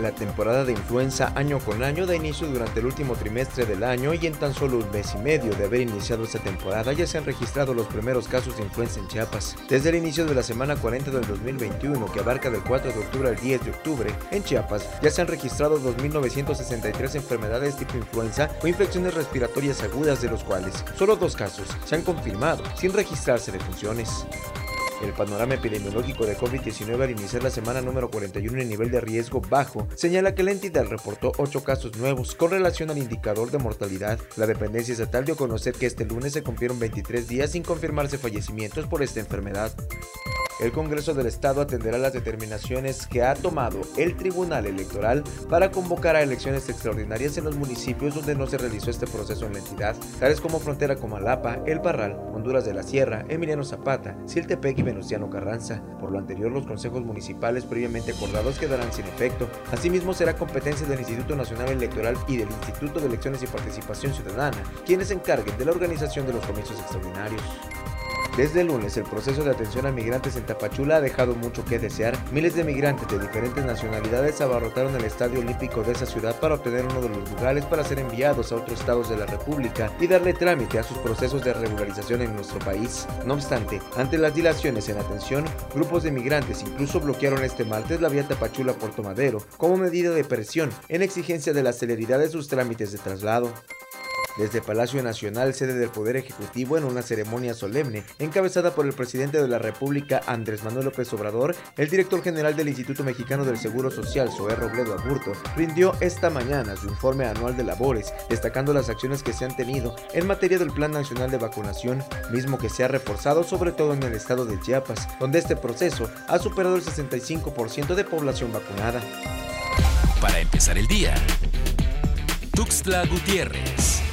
La temporada de influenza año con año da inicio durante el último trimestre del año y en tan solo un mes y medio de haber iniciado esta temporada ya se han registrado los primeros casos de influenza en Chiapas. Desde el inicio de la semana 40 del 2021, que abarca del 4 de octubre al 10 de octubre, en Chiapas ya se han registrado 2.963 enfermedades tipo influenza o infecciones respiratorias agudas, de los cuales solo dos casos se han confirmado sin registrarse defunciones. El panorama epidemiológico de COVID-19 al iniciar la semana número 41 en nivel de riesgo bajo señala que la entidad reportó 8 casos nuevos con relación al indicador de mortalidad. La dependencia estatal dio a conocer que este lunes se cumplieron 23 días sin confirmarse fallecimientos por esta enfermedad. El Congreso del Estado atenderá las determinaciones que ha tomado el Tribunal Electoral para convocar a elecciones extraordinarias en los municipios donde no se realizó este proceso en la entidad, tales como frontera con Malapa, El Parral, Honduras de la Sierra, Emiliano Zapata, Siltepec y Venustiano Carranza. Por lo anterior, los consejos municipales previamente acordados quedarán sin efecto. Asimismo, será competencia del Instituto Nacional Electoral y del Instituto de Elecciones y Participación Ciudadana, quienes se encarguen de la organización de los comicios extraordinarios. Desde el lunes, el proceso de atención a migrantes en Tapachula ha dejado mucho que desear. Miles de migrantes de diferentes nacionalidades abarrotaron el estadio olímpico de esa ciudad para obtener uno de los lugares para ser enviados a otros estados de la República y darle trámite a sus procesos de regularización en nuestro país. No obstante, ante las dilaciones en atención, grupos de migrantes incluso bloquearon este martes la vía Tapachula-Puerto Madero como medida de presión en exigencia de la celeridad de sus trámites de traslado desde Palacio Nacional, sede del Poder Ejecutivo, en una ceremonia solemne encabezada por el presidente de la República, Andrés Manuel López Obrador, el director general del Instituto Mexicano del Seguro Social, Zoé Robledo Aburto, rindió esta mañana su informe anual de labores, destacando las acciones que se han tenido en materia del Plan Nacional de Vacunación, mismo que se ha reforzado sobre todo en el estado de Chiapas, donde este proceso ha superado el 65% de población vacunada. Para empezar el día, Tuxtla Gutiérrez.